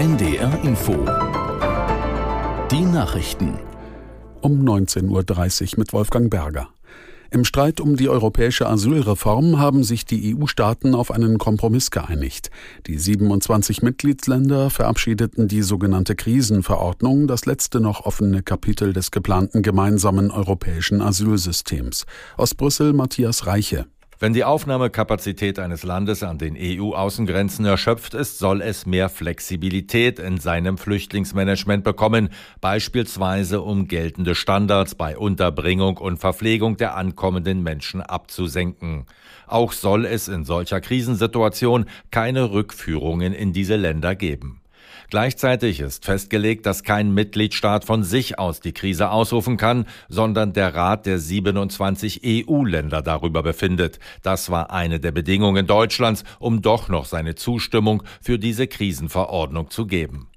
NDR Info. Die Nachrichten. Um 19.30 Uhr mit Wolfgang Berger. Im Streit um die europäische Asylreform haben sich die EU-Staaten auf einen Kompromiss geeinigt. Die 27 Mitgliedsländer verabschiedeten die sogenannte Krisenverordnung, das letzte noch offene Kapitel des geplanten gemeinsamen europäischen Asylsystems. Aus Brüssel Matthias Reiche. Wenn die Aufnahmekapazität eines Landes an den EU-Außengrenzen erschöpft ist, soll es mehr Flexibilität in seinem Flüchtlingsmanagement bekommen, beispielsweise um geltende Standards bei Unterbringung und Verpflegung der ankommenden Menschen abzusenken. Auch soll es in solcher Krisensituation keine Rückführungen in diese Länder geben. Gleichzeitig ist festgelegt, dass kein Mitgliedstaat von sich aus die Krise ausrufen kann, sondern der Rat der 27 EU-Länder darüber befindet. Das war eine der Bedingungen Deutschlands, um doch noch seine Zustimmung für diese Krisenverordnung zu geben.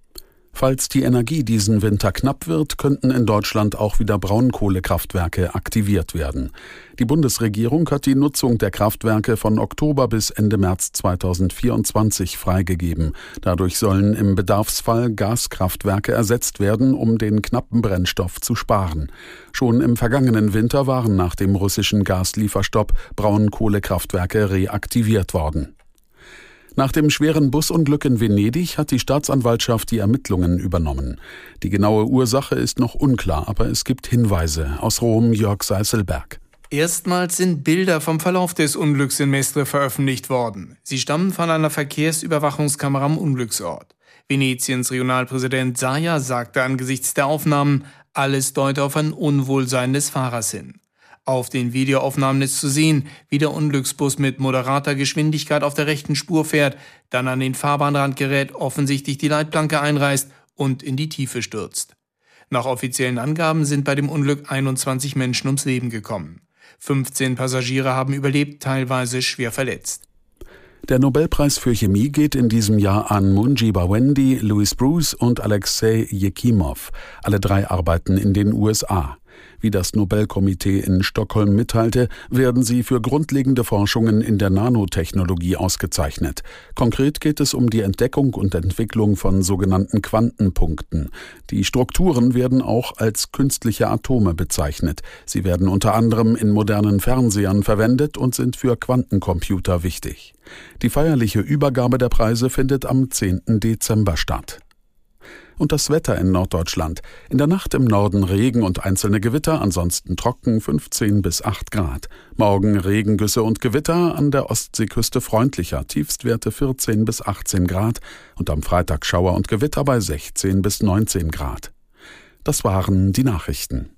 Falls die Energie diesen Winter knapp wird, könnten in Deutschland auch wieder Braunkohlekraftwerke aktiviert werden. Die Bundesregierung hat die Nutzung der Kraftwerke von Oktober bis Ende März 2024 freigegeben. Dadurch sollen im Bedarfsfall Gaskraftwerke ersetzt werden, um den knappen Brennstoff zu sparen. Schon im vergangenen Winter waren nach dem russischen Gaslieferstopp Braunkohlekraftwerke reaktiviert worden. Nach dem schweren Busunglück in Venedig hat die Staatsanwaltschaft die Ermittlungen übernommen. Die genaue Ursache ist noch unklar, aber es gibt Hinweise. Aus Rom Jörg Seiselberg. Erstmals sind Bilder vom Verlauf des Unglücks in Mestre veröffentlicht worden. Sie stammen von einer Verkehrsüberwachungskamera am Unglücksort. Venetiens Regionalpräsident Saja sagte angesichts der Aufnahmen, alles deute auf ein Unwohlsein des Fahrers hin. Auf den Videoaufnahmen ist zu sehen, wie der Unglücksbus mit moderater Geschwindigkeit auf der rechten Spur fährt, dann an den Fahrbahnrand gerät, offensichtlich die Leitplanke einreißt und in die Tiefe stürzt. Nach offiziellen Angaben sind bei dem Unglück 21 Menschen ums Leben gekommen. 15 Passagiere haben überlebt, teilweise schwer verletzt. Der Nobelpreis für Chemie geht in diesem Jahr an Munji Bawendi, Louis Bruce und Alexei Jekimov. Alle drei arbeiten in den USA. Wie das Nobelkomitee in Stockholm mitteilte, werden sie für grundlegende Forschungen in der Nanotechnologie ausgezeichnet. Konkret geht es um die Entdeckung und Entwicklung von sogenannten Quantenpunkten. Die Strukturen werden auch als künstliche Atome bezeichnet. Sie werden unter anderem in modernen Fernsehern verwendet und sind für Quantencomputer wichtig. Die feierliche Übergabe der Preise findet am 10. Dezember statt und das Wetter in Norddeutschland. In der Nacht im Norden Regen und einzelne Gewitter, ansonsten trocken 15 bis 8 Grad. Morgen Regengüsse und Gewitter, an der Ostseeküste freundlicher, Tiefstwerte 14 bis 18 Grad und am Freitag Schauer und Gewitter bei 16 bis 19 Grad. Das waren die Nachrichten.